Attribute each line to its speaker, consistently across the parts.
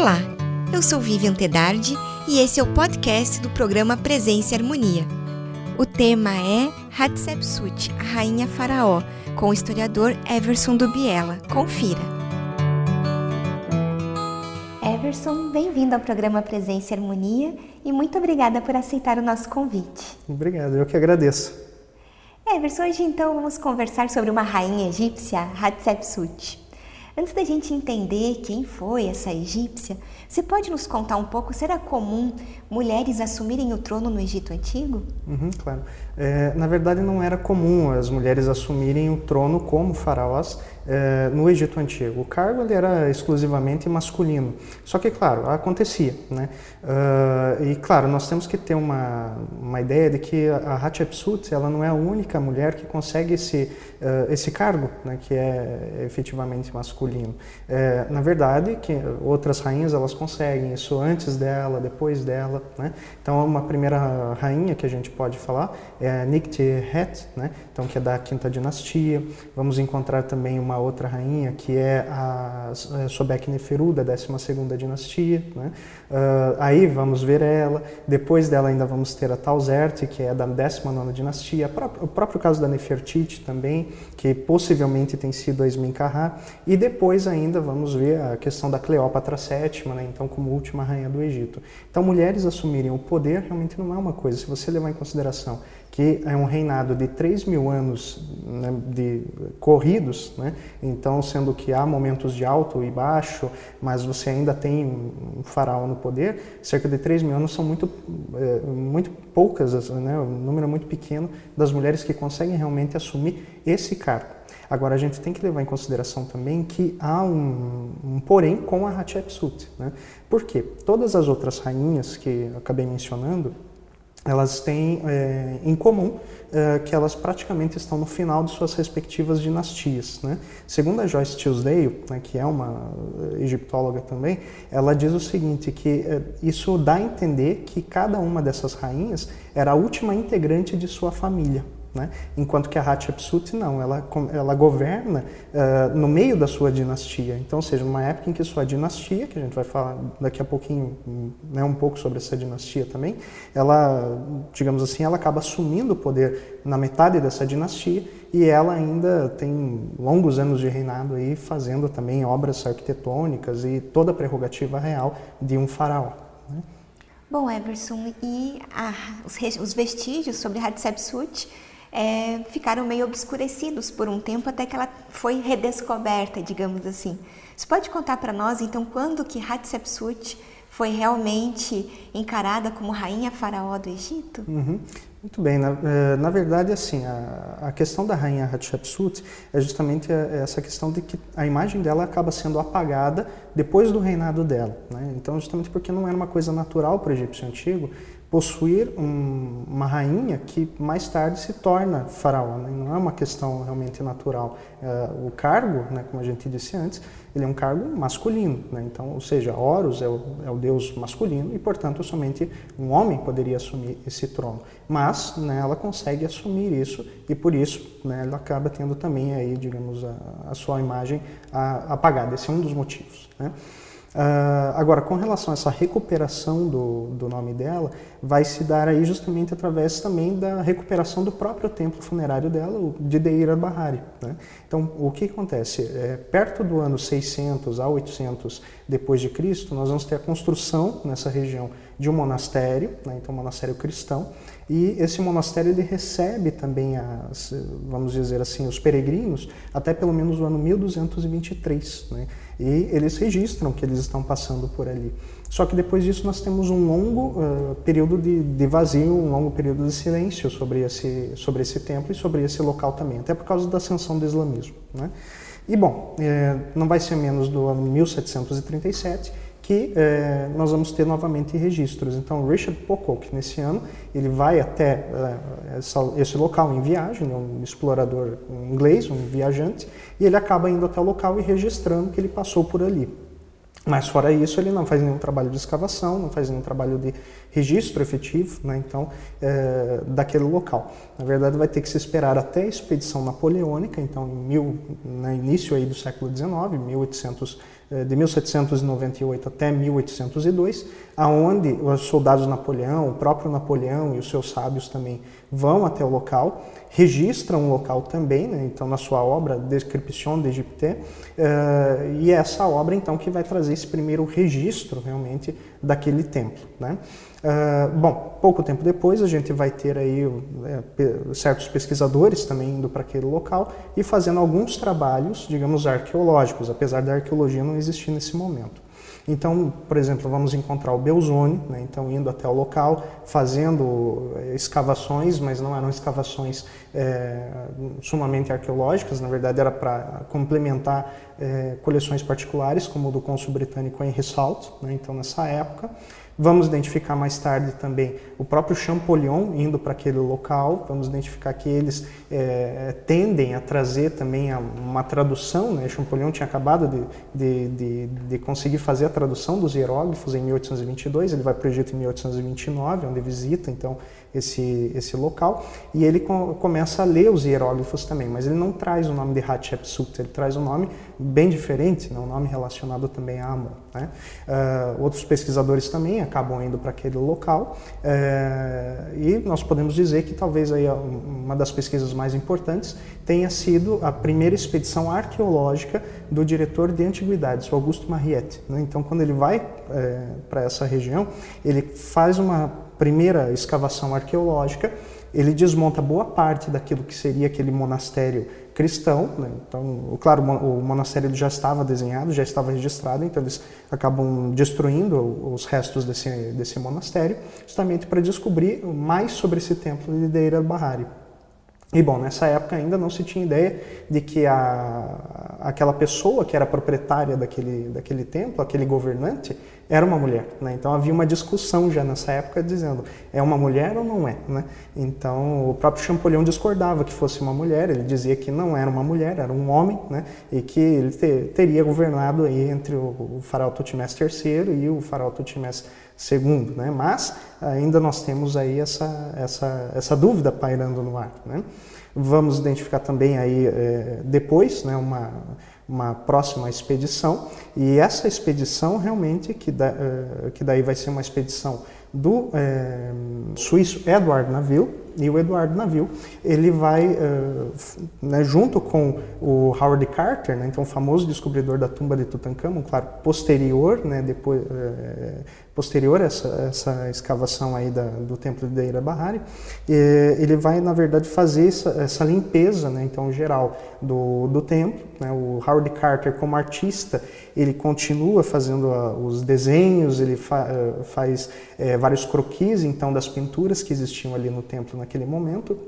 Speaker 1: Olá, eu sou Vivian Tedardi e esse é o podcast do programa Presença e Harmonia. O tema é Hatshepsut, a Rainha Faraó, com o historiador Everson Dubiela. Confira. Everson, bem-vindo ao programa Presença e Harmonia e muito obrigada por aceitar o nosso convite.
Speaker 2: Obrigado, eu que agradeço.
Speaker 1: Everson, hoje então vamos conversar sobre uma rainha egípcia, Hatshepsut. Antes da gente entender quem foi essa egípcia, você pode nos contar um pouco? Será comum mulheres assumirem o trono no Egito Antigo?
Speaker 2: Uhum, claro. É, na verdade, não era comum as mulheres assumirem o trono como faraós é, no Egito Antigo. O cargo ele era exclusivamente masculino. Só que, claro, acontecia. Né? Uh, e, claro, nós temos que ter uma, uma ideia de que a Hatshepsut ela não é a única mulher que consegue esse, uh, esse cargo, né, que é efetivamente masculino. É, na verdade, que outras rainhas elas conseguem isso antes dela, depois dela. Né? Então, uma primeira rainha que a gente pode falar é Nikthet, né? então, que é da quinta dinastia. Vamos encontrar também uma outra rainha, que é a Sobek Neferu, da 12 dinastia. Né? Uh, aí vamos ver ela. Depois dela ainda vamos ter a Tauzerte, que é da 19 dinastia. O próprio caso da Nefertiti também, que possivelmente tem sido a Esmincarrá. E depois ainda vamos ver a questão da Cleópatra VII, né? então como última rainha do Egito. Então mulheres assumirem o poder realmente não é uma coisa. Se você levar em consideração que é um reinado de 3 mil anos né, de corridos, né? então sendo que há momentos de alto e baixo, mas você ainda tem um faraó no poder, cerca de 3 mil anos são muito, é, muito poucas, né? um número muito pequeno das mulheres que conseguem realmente assumir esse cargo. Agora, a gente tem que levar em consideração também que há um, um porém com a Hatshepsut. Né? Por quê? Todas as outras rainhas que acabei mencionando, elas têm é, em comum é, que elas praticamente estão no final de suas respectivas dinastias. Né? Segundo a Joyce Tuesday, né, que é uma egiptóloga também, ela diz o seguinte, que é, isso dá a entender que cada uma dessas rainhas era a última integrante de sua família. Né? Enquanto que a Hatshepsut não, ela, ela governa uh, no meio da sua dinastia. Então, ou seja, numa época em que sua dinastia, que a gente vai falar daqui a pouquinho né, um pouco sobre essa dinastia também, ela, digamos assim, ela acaba assumindo o poder na metade dessa dinastia e ela ainda tem longos anos de reinado aí, fazendo também obras arquitetônicas e toda a prerrogativa real de um faraó. Né?
Speaker 1: Bom, Everson, e a, os, os vestígios sobre Hatshepsut é, ficaram meio obscurecidos por um tempo até que ela foi redescoberta, digamos assim. Você pode contar para nós, então, quando que Hatshepsut foi realmente encarada como rainha faraó do Egito?
Speaker 2: Uhum. Muito bem, na, eh, na verdade, assim, a, a, questão da rainha Hatshepsut é justamente essa questão de que a imagem dela acaba sendo apagada depois do reinado dela. Né? Então, justamente porque não era uma coisa natural para o egípcio antigo possuir um, uma rainha que mais tarde se torna faraó. Né? Não é uma questão realmente natural. É, o cargo, né, como a gente disse antes, ele é um cargo masculino. Né? Então, ou seja, Horus é o, é o, deus masculino e, portanto, somente um homem poderia assumir esse trono. Mas né, ela consegue assumir isso e, por isso, né, ela acaba tendo também aí, digamos, a, a sua imagem apagada. Esse é um dos motivos. Uh, agora, com relação a essa recuperação do, do nome dela, vai se dar aí justamente através também da recuperação do próprio templo funerário dela, o de Deira Bahari. Né? Então, o que acontece? É, perto do ano 600 a 800 depois de Cristo, nós vamos ter a construção nessa região de um monastério, né? então um monastério cristão, e esse monastério ele recebe também, as, vamos dizer assim, os peregrinos até pelo menos o ano 1223. Né? e eles registram que eles estão passando por ali. Só que depois disso nós temos um longo uh, período de, de, vazio, um longo período de silêncio sobre esse, sobre esse templo e sobre esse local também, até por causa da ascensão do islamismo. Né? E bom, eh, não vai ser menos do ano 1737 que eh, nós vamos ter novamente registros. Então, Richard Pocock, nesse ano, ele vai até eh, essa, esse local em viagem, é um explorador inglês, um viajante, e ele acaba indo até o local e registrando que ele passou por ali. Mas fora isso, ele não faz nenhum trabalho de escavação, não faz nenhum trabalho de registro efetivo, né, então, é, daquele local. Na verdade, vai ter que se esperar até a expedição napoleônica, então, em mil, no né, início aí do século XIX, 1800 eh, de 1798 até 1802, aonde os soldados Napoleão, o próprio Napoleão e os seus sábios também vão até o local, registram o local também, né? então na sua obra Description d'Egypte, uh, e é essa obra então que vai trazer esse primeiro registro realmente daquele templo. Né? Uh, bom, pouco tempo depois a gente vai ter aí é, certos pesquisadores também indo para aquele local e fazendo alguns trabalhos, digamos, arqueológicos, apesar da arqueologia não existir nesse momento. Então, por exemplo, vamos encontrar o Belzoni, né? então indo até o local, fazendo eh, escavações, mas não eram escavações é, sumamente arqueológicas, na verdade era para complementar é, coleções particulares, como o do cônsul britânico Henry Salt, né? então nessa época. Vamos identificar mais tarde também o próprio Champollion indo para aquele local. Vamos identificar que eles é, tendem a trazer também uma tradução. Né? Champollion tinha acabado de, de, de, de, conseguir fazer a tradução dos hieróglifos em 1822. Ele vai para o Egito em 1829, onde visita então esse, esse local. E ele com, começa a ler os hieróglifos também, mas ele não traz o nome de Hatshepsut, ele traz um nome bem diferente, né? um nome relacionado também a Amon. Né? Uh, outros pesquisadores também acabam indo para aquele local uh, e nós podemos dizer que talvez aí uma das pesquisas mais importantes tenha sido a primeira expedição arqueológica do diretor de antiguidades, Augusto Mariette. Né? Então, quando ele vai uh, para essa região, ele faz uma primeira escavação arqueológica, ele desmonta boa parte daquilo que seria aquele monastério cristão. Né? Então, claro, o monastério já estava desenhado, já estava registrado, então eles acabam destruindo os restos desse, desse monastério, justamente para descobrir mais sobre esse templo de Deir al-Bahari. E bom, nessa época ainda não se tinha ideia de que a, aquela pessoa que era proprietária daquele, daquele templo, aquele governante, era uma mulher. Né? Então havia uma discussão já nessa época dizendo é uma mulher ou não é. Né? Então o próprio Champollion discordava que fosse uma mulher, ele dizia que não era uma mulher, era um homem, né? e que ele te, teria governado aí entre o, o faraó Tutmés III e o faraó Tutmés II. Né? Mas ainda nós temos aí essa, essa, essa dúvida pairando no ar. Né? Vamos identificar também aí é, depois né, uma uma próxima expedição. E essa expedição realmente que, da, uh, que daí vai ser uma expedição do é, suíço Edward Naville e o Edward Naville ele vai uh, né, junto com o Howard Carter né, então o famoso descobridor da tumba de Tutankhamon claro posterior né, depois posterior a essa, essa escavação aí da, do templo de Deira Bahari, ele vai, na verdade, fazer essa, essa limpeza, né, então, geral do, do templo. Né, o Howard Carter, como artista, ele continua fazendo a, os desenhos, ele fa, eh, faz é, vários croquis, então, das pinturas que existiam ali no templo naquele momento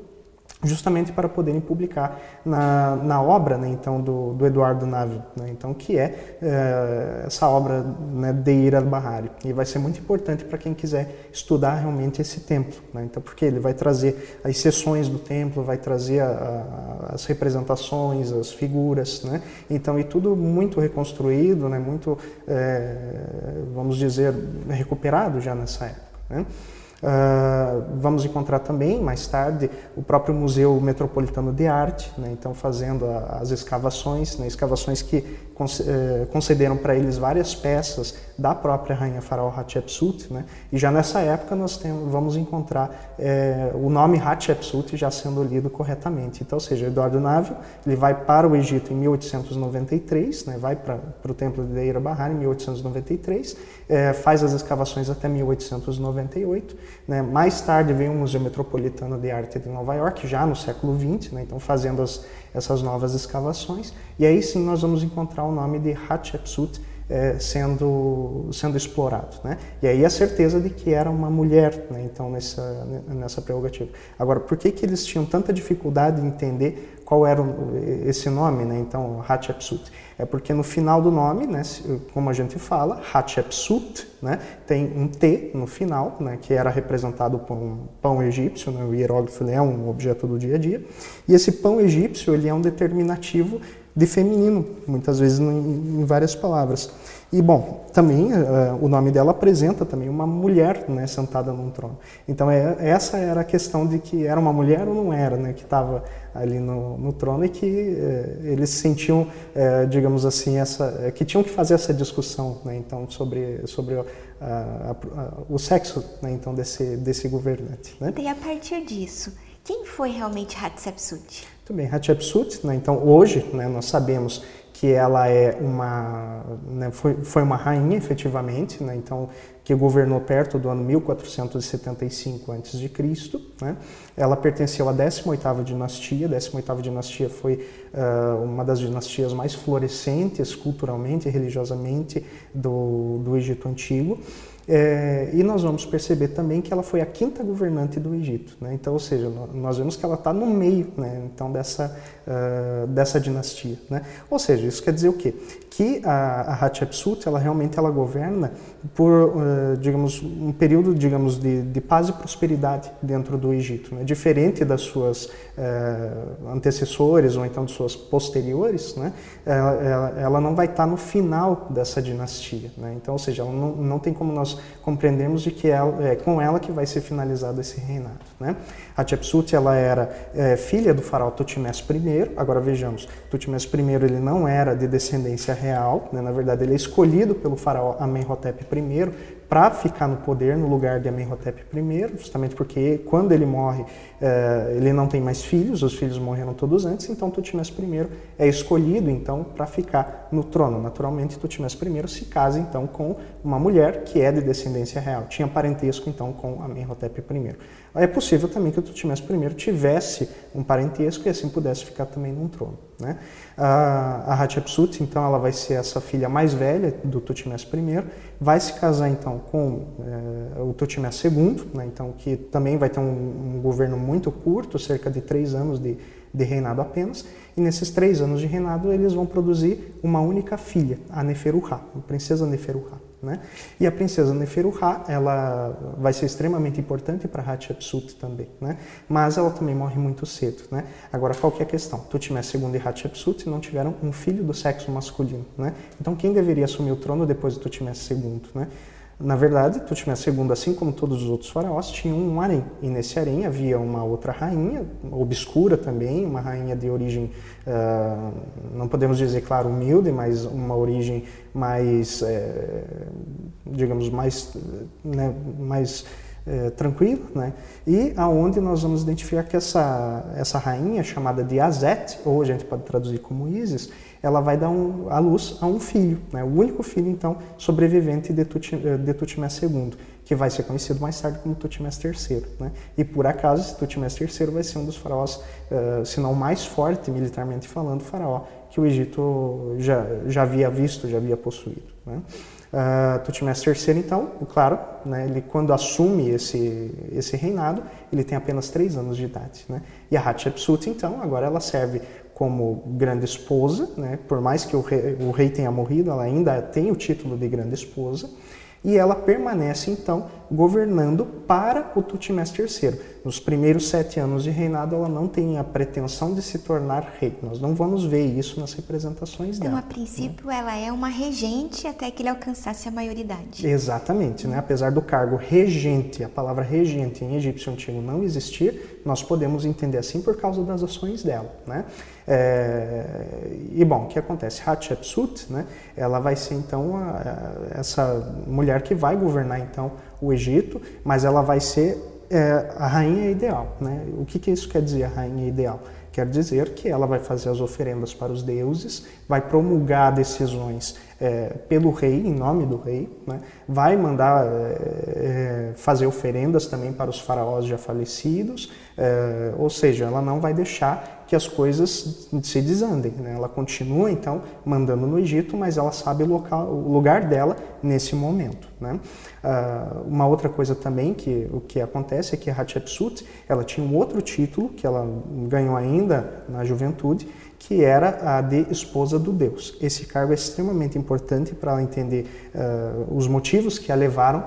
Speaker 2: justamente para poderem publicar na, na obra, né, então, do, do Eduardo Nave, né, então, que é, é essa obra né, de Ir al-Bahari. E vai ser muito importante para quem quiser estudar realmente esse templo, né, então, porque ele vai trazer as seções do templo, vai trazer a, a, as representações, as figuras, né, então, e tudo muito reconstruído, né, muito, é, vamos dizer, recuperado já nessa época. Né. Uh, vamos encontrar também, mais tarde, o próprio Museu Metropolitano de Arte, né, então fazendo a, as escavações, né, escavações que eh, concederam para eles várias peças da própria rainha faraó Hatshepsut, né, e já nessa época nós temos, vamos encontrar é, o nome Hatshepsut já sendo lido corretamente. Então, ou seja, Eduardo Návio ele vai para o Egito em 1893, né, vai para, o templo de Deira Bahar em 1893, é, faz as escavações até 1898, né, mais tarde vem o Museu Metropolitano de Arte de Nova York, já no século XX, né, então fazendo as, essas novas escavações, e aí sim nós vamos encontrar o nome de Hatshepsut é, sendo, sendo explorado. Né? E aí a certeza de que era uma mulher, né? então, nessa, nessa prerrogativa. Agora, por que, que eles tinham tanta dificuldade em entender qual era esse nome, né? então, Hatshepsut? É porque no final do nome, né, como a gente fala, Hatshepsut, né, tem um T no final, né, que era representado por um pão egípcio, né, o hieróglifo é um objeto do dia a dia, e esse pão egípcio ele é um determinativo de feminino, muitas vezes em, várias palavras. E bom, também uh, o nome dela apresenta também uma mulher né, sentada num trono. Então é, essa era a questão de que era uma mulher ou não era, né, que estava ali no, no, trono e que uh, eles sentiam, uh, digamos assim, essa, que tinham que fazer essa discussão, né, então sobre sobre o sexo, né, então desse desse governante. Né?
Speaker 1: E a partir disso, quem foi realmente Hatshepsut?
Speaker 2: Muito bem, Hatshepsut, né, então hoje né, nós sabemos que ela é uma né, foi, foi uma rainha efetivamente, né, então que governou perto do ano 1475 a.C. Né? Ela pertenceu à 18ª dinastia. A 18ª dinastia foi uh, uma das dinastias mais florescentes culturalmente e religiosamente do, do Egito Antigo. É, e nós vamos perceber também que ela foi a quinta governante do Egito. Né? Então, ou seja, nós vemos que ela está no meio né? então, dessa, uh, dessa dinastia. Né? Ou seja, isso quer dizer o quê? Que a, a Hatshepsut, ela realmente ela governa por, uh, digamos, um período digamos, de, de, paz e prosperidade dentro do Egito. Né? Diferente das suas uh, antecessores ou então de suas posteriores, né? ela, ela, ela não vai estar no final dessa dinastia. Né? Então, ou seja, ela não, não tem como nós compreendemos de que ela, é com ela que vai ser finalizado esse reinado. Né? Hatshepsut ela era é, filha do faraó Tutmés I. Agora vejamos, Tutmés I ele não era de descendência real, né? na verdade ele é escolhido pelo faraó Amenhotep I para ficar no poder no lugar de Amenhotep I, justamente porque quando ele morre eh, ele não tem mais filhos, os filhos morreram todos antes, então Tutmés I é escolhido então para ficar no trono. Naturalmente Tutmés I se casa então com uma mulher que é de descendência real, tinha parentesco então com Amenhotep I. É possível também que o Tutmés I tivesse um parentesco e assim pudesse ficar também num trono. Né? A, Hatshepsut, então, ela vai ser essa filha mais velha do Tutmés I, vai se casar então com é, o Tutmés II, né? então que também vai ter um, um, governo muito curto, cerca de três anos de, de reinado apenas, e nesses três anos de reinado eles vão produzir uma única filha, a Neferuha, a princesa Neferuha. Né? E a princesa Neferuha, ela vai ser extremamente importante para Hatshepsut também, né? mas ela também morre muito cedo. Né? Agora, qual que é a questão? Tutmés II e Hatshepsut não tiveram um filho do sexo masculino. Né? Então, quem deveria assumir o trono depois de Tutmés II? Né? Na verdade, Tutmés II, assim como todos os outros faraós, tinha um harém. E nesse harém havia uma outra rainha, obscura também, uma rainha de origem, uh, não podemos dizer, claro, humilde, mas uma origem mais, é, digamos, mais, né, mais é, tranquilo, né? E aonde nós vamos identificar que essa essa rainha chamada de Azet, ou a gente pode traduzir como Isis, ela vai dar um, a luz a um filho, né? o único filho, então, sobrevivente de, Tut, de Tutmés II, que vai ser conhecido mais tarde como Tutmés III. Né? E, por acaso, esse Tutmés III vai ser um dos faraós, uh, se não mais forte, militarmente falando, faraó que o Egito já, já havia visto, já havia possuído. Né? Uh, Tutmés III, então, claro, né, ele quando assume esse, esse reinado, ele tem apenas três anos de idade. Né? E a Hatshepsut, então, agora ela serve como grande esposa, né? por mais que o rei, o rei tenha morrido, ela ainda tem o título de grande esposa, e ela permanece então governando para o Tutmés III. Nos primeiros sete anos de reinado, ela não tem a pretensão de se tornar rei. Nós não vamos ver isso nas representações
Speaker 1: então,
Speaker 2: dela.
Speaker 1: Então, a princípio, né? ela é uma regente até que ele alcançasse a maioridade.
Speaker 2: Exatamente. Né? Apesar do cargo regente, a palavra regente em egípcio antigo não existir, nós podemos entender assim por causa das ações dela. Né? É, e bom, o que acontece? Hatshepsut, né, ela vai ser então a, a, essa mulher que vai governar então o Egito, mas ela vai ser é, a rainha ideal. Né? O que, que isso quer dizer, a rainha ideal? Quer dizer que ela vai fazer as oferendas para os deuses, vai promulgar decisões é, pelo rei, em nome do rei, né? vai mandar é, é fazer oferendas também para os faraós já falecidos, é, ou seja, ela não vai deixar que as coisas se desandem. Né? Ela continua, então, mandando no Egito, mas ela sabe o, local, o lugar dela nesse momento. Né? Uh, uma outra coisa também que o que acontece é que Hatshepsut ela tinha um outro título que ela ganhou ainda na juventude, que era a de esposa do Deus. Esse cargo é extremamente importante para ela entender uh, os motivos que a levaram,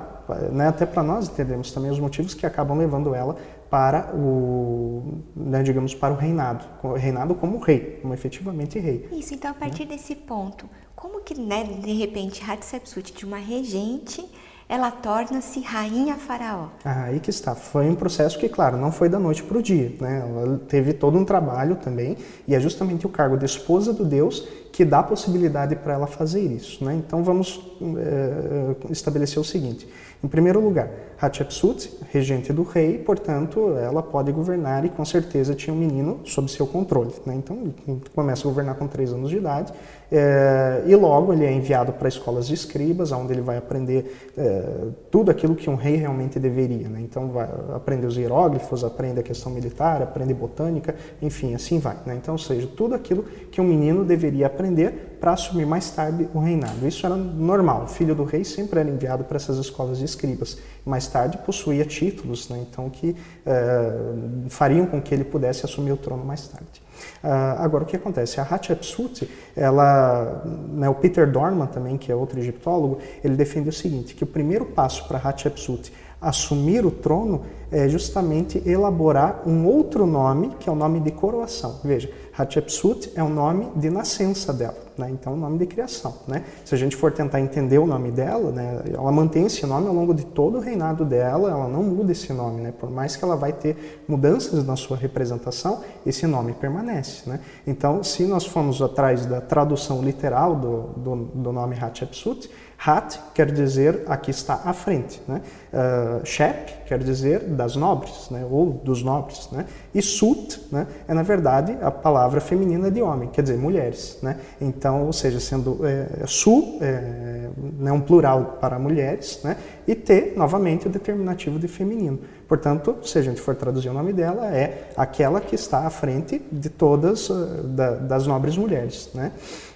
Speaker 2: né, até para nós entendermos também os motivos que acabam levando ela para o, né, digamos, para o reinado, reinado como rei, como efetivamente rei.
Speaker 1: Isso, então a partir né? desse ponto, como que, né, de repente, Hatshepsut, de uma regente, ela torna-se rainha faraó?
Speaker 2: Ah, aí que está. Foi um processo que, claro, não foi da noite para o dia. Né? Ela teve todo um trabalho também, e é justamente o cargo de esposa do Deus que dá possibilidade para ela fazer isso. Né? Então vamos é, estabelecer o seguinte: em primeiro lugar, Hatshepsut, regente do rei, portanto, ela pode governar e com certeza tinha um menino sob seu controle. Né? Então, começa a governar com três anos de idade é, e logo ele é enviado para escolas de escribas, onde ele vai aprender é, tudo aquilo que um rei realmente deveria. Né? Então, vai aprender os hieróglifos, aprende a questão militar, aprende botânica, enfim, assim vai. Né? Então, ou seja, tudo aquilo que um menino deveria aprender para assumir mais tarde o reinado. Isso era normal. O filho do rei sempre era enviado para essas escolas de escribas. Mais tarde possuía títulos, né, então que uh, fariam com que ele pudesse assumir o trono mais tarde. Uh, agora, o que acontece? A Hatshepsut, ela, né, o Peter Dorman também, que é outro egiptólogo, ele defende o seguinte, que o primeiro passo para Hatshepsut assumir o trono é justamente elaborar um outro nome, que é o nome de coroação. Veja, Hatshepsut é o nome de nascença dela, né? então é o nome de criação. Né? Se a gente for tentar entender o nome dela, né, ela mantém esse nome ao longo de todo o reinado dela, ela não muda esse nome. Né? Por mais que ela vai ter mudanças na sua representação, esse nome permanece. Né? Então, se nós formos atrás da tradução literal do, do, do nome Hatshepsut, Hat quer dizer aqui está à frente, né? Uh, Shep quer dizer das nobres, né? ou dos nobres, né? E Sut, né? É na verdade a palavra feminina de homem, quer dizer mulheres, né? Então, ou seja, sendo é, Su é, né, um plural para mulheres, né? E T novamente o determinativo de feminino. Portanto, se a gente for traduzir o nome dela, é aquela que está à frente de todas uh, da, das nobres mulheres. Né?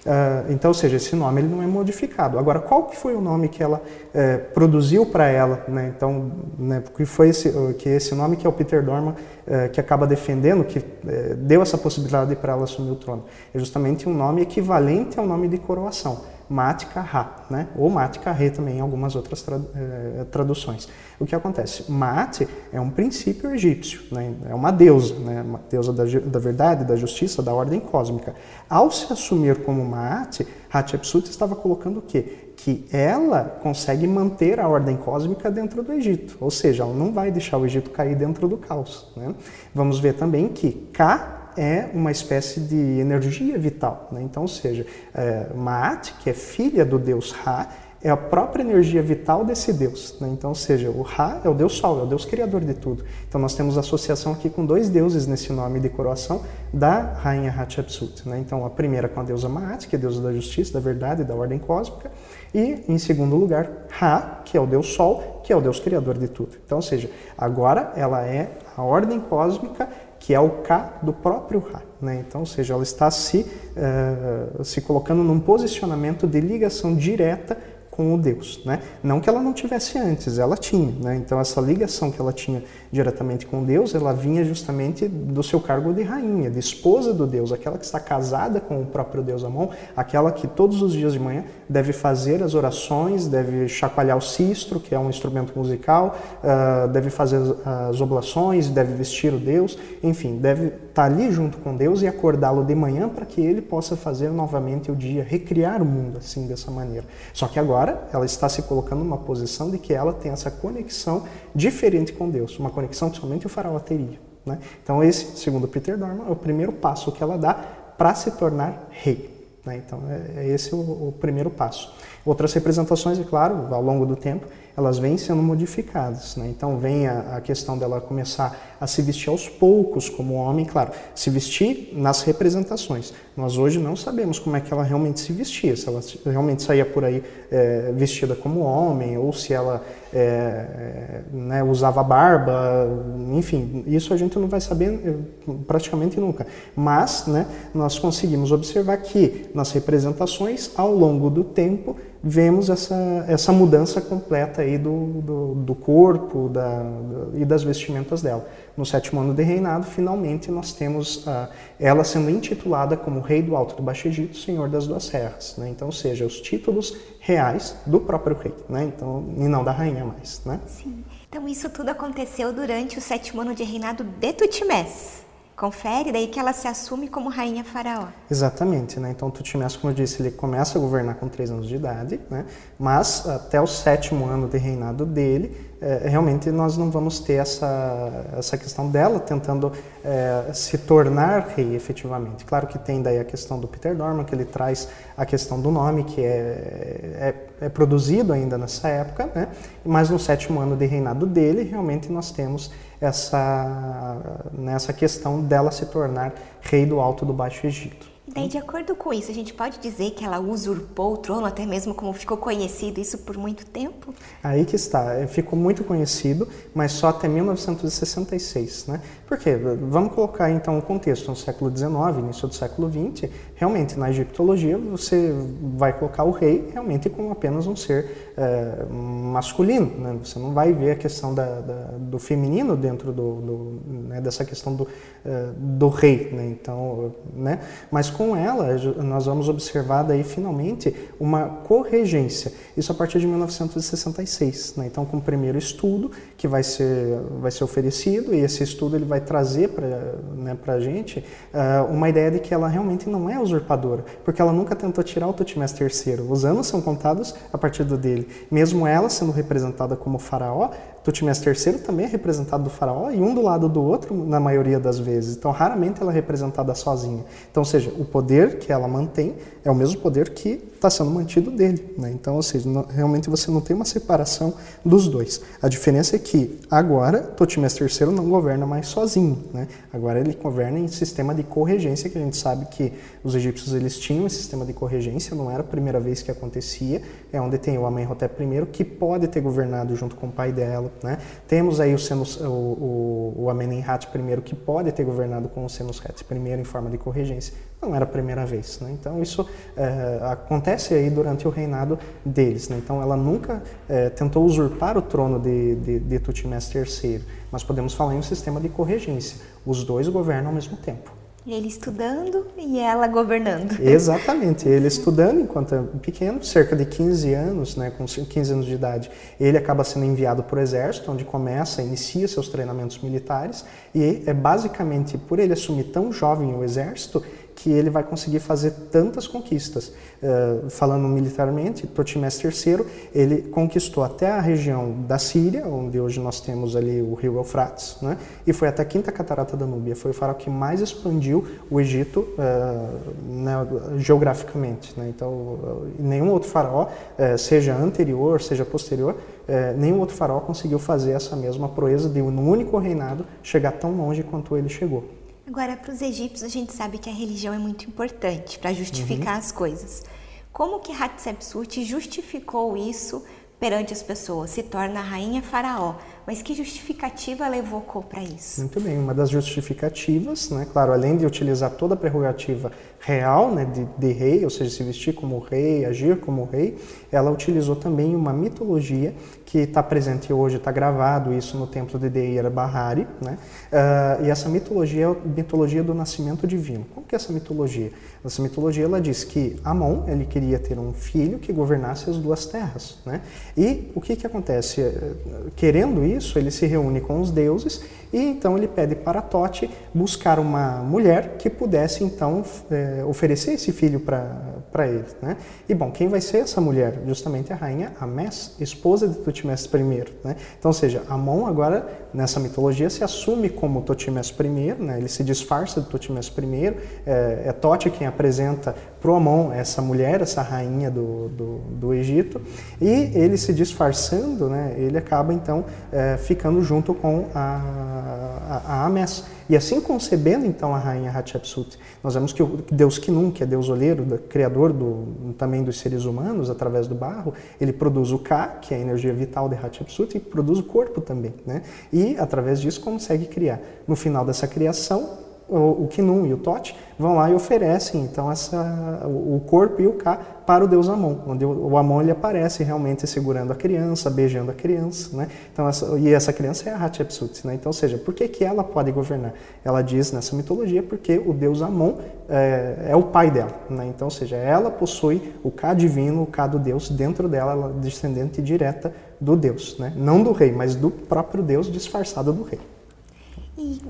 Speaker 2: Uh, então, ou seja, esse nome ele não é modificado. Agora, qual que foi o nome que ela uh, produziu para ela? Né? Então, né, que foi esse, que esse nome que é o Peter Dorman eh, que acaba defendendo, que deu essa possibilidade para ela assumir o trono? É justamente um nome equivalente ao nome de coroação. Matka Ra, né? ou Matka Re também em algumas outras tra eh, traduções. O que acontece? Mat é um princípio egípcio, né? é uma deusa, né? uma deusa da, da, verdade, da justiça, da ordem cósmica. Ao se assumir como Maat, Hatshepsut estava colocando o quê? que ela consegue manter a ordem cósmica dentro do Egito, ou seja, ela não vai deixar o Egito cair dentro do caos. Né? Vamos ver também que Ka é uma espécie de energia vital. Né? Então, ou seja, é, Maat, que é filha do deus Ra, é a própria energia vital desse Deus. Né? Então, ou seja, o Ra é o Deus Sol, é o Deus criador de tudo. Então, nós temos associação aqui com dois deuses nesse nome de coroação da rainha Hatshepsut. Né? Então, a primeira com a deusa Maat, que é a deusa da justiça, da verdade, da ordem cósmica, e, em segundo lugar, Ra, que é o Deus Sol, que é o Deus criador de tudo. Então, ou seja, agora ela é a ordem cósmica que é o K do próprio Ra. Né? Então, ou seja, ela está se, uh, se colocando num posicionamento de ligação direta com o Deus. Né? Não que ela não tivesse antes, ela tinha. Né? Então, essa ligação que ela tinha diretamente com Deus, ela vinha justamente do seu cargo de rainha, de esposa do Deus, aquela que está casada com o próprio Deus Amon, aquela que todos os dias de manhã deve fazer as orações, deve chacoalhar o cistro, que é um instrumento musical, uh, deve fazer as oblações, deve vestir o Deus, enfim, deve estar ali junto com Deus e acordá-lo de manhã para que ele possa fazer novamente o dia, recriar o mundo assim, dessa maneira. Só que agora agora ela está se colocando numa posição de que ela tem essa conexão diferente com Deus, uma conexão que somente o faraó teria. Né? Então esse, segundo Peter Dorman, é o primeiro passo que ela dá para se tornar rei. Né? Então é, é esse o, o primeiro passo. Outras representações, é claro, ao longo do tempo, elas vêm sendo modificadas. Né? Então vem a, a, questão dela começar a se vestir aos poucos como homem, claro, se vestir nas representações. Nós hoje não sabemos como é que ela realmente se vestia, se ela realmente saía por aí é, vestida como homem ou se ela é, né, usava barba, enfim, isso a gente não vai saber praticamente nunca. Mas né, nós conseguimos observar que nas representações, ao longo do tempo, vemos essa, essa mudança completa aí do, do, do corpo da, do, e das vestimentas dela. No sétimo ano de reinado, finalmente nós temos uh, ela sendo intitulada como Rei do Alto do Baixo Egito, Senhor das Duas Serras. Né? Então, seja, os títulos reais do próprio rei, né? então, e não da rainha mais. Né?
Speaker 1: Sim. Então, isso tudo aconteceu durante o sétimo ano de reinado de Tutmés. Confere, daí que ela se assume como rainha faraó.
Speaker 2: Exatamente, né? Então Tutmés, como eu disse, ele começa a governar com três anos de idade, né? Mas até o sétimo ano de reinado dele, é, realmente nós não vamos ter essa, essa questão dela tentando é, se tornar rei efetivamente. Claro que tem daí a questão do Peter Dorman, que ele traz a questão do nome, que é, é, é produzido ainda nessa época, né? Mas no sétimo ano de reinado dele, realmente nós temos essa, nessa questão dela se tornar rei do Alto do Baixo Egito.
Speaker 1: Daí, de acordo com isso, a gente pode dizer que ela usurpou o trono, até mesmo como ficou conhecido isso por muito tempo?
Speaker 2: Aí que está, é, ficou muito conhecido, mas só até 1966, né? Por quê? Vamos colocar então o contexto no século XIX, início do século XX, realmente na egiptologia você vai colocar o rei realmente como apenas um ser é, masculino, né? Você não vai ver a questão da, da, do feminino dentro do, do né? dessa questão do, é, do rei, né? Então, né? Mas com ela, nós vamos observar daí finalmente uma corregência. Isso a partir de 1966. Né? Então, com o primeiro estudo que vai ser, vai ser oferecido, e esse estudo ele vai trazer para né, a gente uh, uma ideia de que ela realmente não é usurpadora, porque ela nunca tentou tirar o Tutmés III. Os anos são contados a partir do dele. Mesmo ela sendo representada como faraó, Tutmés III também é representado do faraó e um do lado do outro na maioria das vezes. Então, raramente ela é representada sozinha. Então, ou seja, o poder que ela mantém é o mesmo poder que está sendo mantido dele. Né? Então, ou seja, não, realmente você não tem uma separação dos dois. A diferença é que agora Tutmés III não governa mais sozinho. Né? Agora ele governa em sistema de corregência, que a gente sabe que os egípcios eles tinham esse sistema de corregência, não era a primeira vez que acontecia. É onde tem o Amenhotep I, que pode ter governado junto com o pai dela. Né? Temos aí o, Senus, o, o, o I, que pode ter governado com o Senusret I em forma de corregência. Não era a primeira vez. Né? Então, isso é, acontece aí durante o reinado deles. Né? Então, ela nunca é, tentou usurpar o trono de, de, de Tutmés III, mas podemos falar em um sistema de corregência. Os dois governam ao mesmo tempo.
Speaker 1: Ele estudando e ela governando.
Speaker 2: Exatamente, ele estudando enquanto é pequeno, cerca de 15 anos, né, com 15 anos de idade, ele acaba sendo enviado para o exército, onde começa, inicia seus treinamentos militares, e é basicamente por ele assumir tão jovem o exército que ele vai conseguir fazer tantas conquistas. Uh, falando militarmente, Totimés III, ele conquistou até a região da Síria, onde hoje nós temos ali o rio Eufrates, né? e foi até a Quinta Catarata da Núbia. Foi o faraó que mais expandiu o Egito uh, né, geograficamente. Né? Então, uh, nenhum outro faraó, seja anterior, seja posterior, nenhum outro faraó conseguiu fazer essa mesma proeza de, um único reinado, chegar tão longe quanto ele chegou.
Speaker 1: Agora, para os egípcios, a gente sabe que a religião é muito importante para justificar uhum. as coisas. Como que Hatshepsut justificou isso perante as pessoas? Se torna rainha faraó. Mas que justificativa ela evocou para isso?
Speaker 2: Muito bem, uma das justificativas, né, claro, além de utilizar toda a prerrogativa real né, de, de, rei, ou seja, se vestir como rei, agir como rei, ela utilizou também uma mitologia que está presente hoje, está gravado isso no templo de Deir Bahari, né? Uh, e essa mitologia é a mitologia do nascimento divino. Como que é essa mitologia? Essa mitologia ela diz que Amon ele queria ter um filho que governasse as duas terras, né? E o que que acontece? Querendo isso, ele se reúne com os deuses e então ele pede para Tote buscar uma mulher que pudesse então é, oferecer esse filho para ele. Né? E bom, quem vai ser essa mulher? Justamente a rainha Amés, esposa de Tutmés I. Né? Então, ou seja, Amon agora nessa mitologia se assume como Tutmés I, né? ele se disfarça de Tutmés I, é, é quem apresenta Amon essa mulher, essa rainha do, do, do, Egito, e ele se disfarçando, né? ele acaba então é, ficando junto com a a, a, E assim concebendo então a rainha Hatshepsut, nós vemos que o Deus Kinum, que é Deus olheiro, criador do, também dos seres humanos, através do barro, ele produz o Ka, que é a energia vital de Hatshepsut, e produz o corpo também. Né? E através disso consegue criar. No final dessa criação, o, o Kinum e o Tote vão lá e oferecem então essa, o corpo e o Ka para o deus Amon, onde o Amon ele aparece realmente segurando a criança, beijando a criança, né? Então essa, e essa criança é a Hatshepsut, né? Então, ou seja, por que, que ela pode governar? Ela diz nessa mitologia porque o deus Amon é, é o pai dela, né? Então, ou seja, ela possui o Ka divino, o Ka do deus dentro dela, ela é descendente direta do deus, né? Não do rei, mas do próprio deus disfarçado do rei.
Speaker 1: E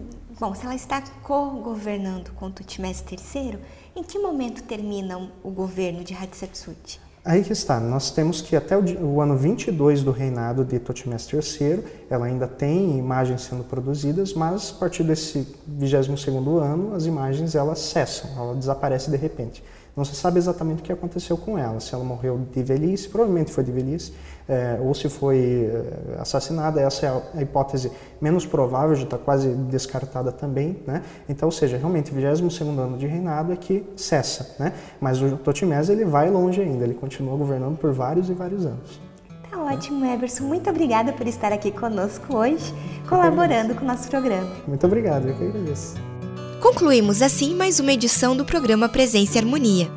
Speaker 1: Bom, se ela está co-governando com Tutmés III, em que momento termina o governo de Hatshepsut?
Speaker 2: Aí que está, nós temos que até o, ano 22 do reinado de Tutmés III, ela ainda tem imagens sendo produzidas, mas a partir desse 22º ano, as imagens elas cessam, ela desaparece de repente. Não se sabe exatamente o que aconteceu com ela, se ela morreu de velhice, provavelmente foi de velhice, é, ou se foi é, assassinada, essa é a hipótese menos provável, já está quase descartada também. Né? Então, ou seja, realmente, o 22 ano de reinado é que cessa. Né? Mas o Totimés ele vai longe ainda, ele continua governando por vários e vários anos.
Speaker 1: Tá ótimo, Eberson. Muito obrigada por estar aqui conosco hoje, colaborando com o nosso programa.
Speaker 2: Muito obrigado, eu que agradeço.
Speaker 3: Concluímos assim mais uma edição do programa Presença e Harmonia.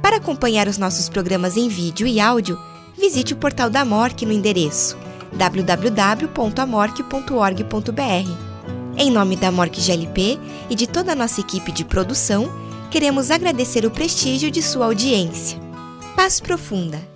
Speaker 3: Para acompanhar os nossos programas em vídeo e áudio, visite o portal da MORC no endereço www.amorc.org.br. Em nome da MORC GLP e de toda a nossa equipe de produção, queremos agradecer o prestígio de sua audiência. Paz profunda!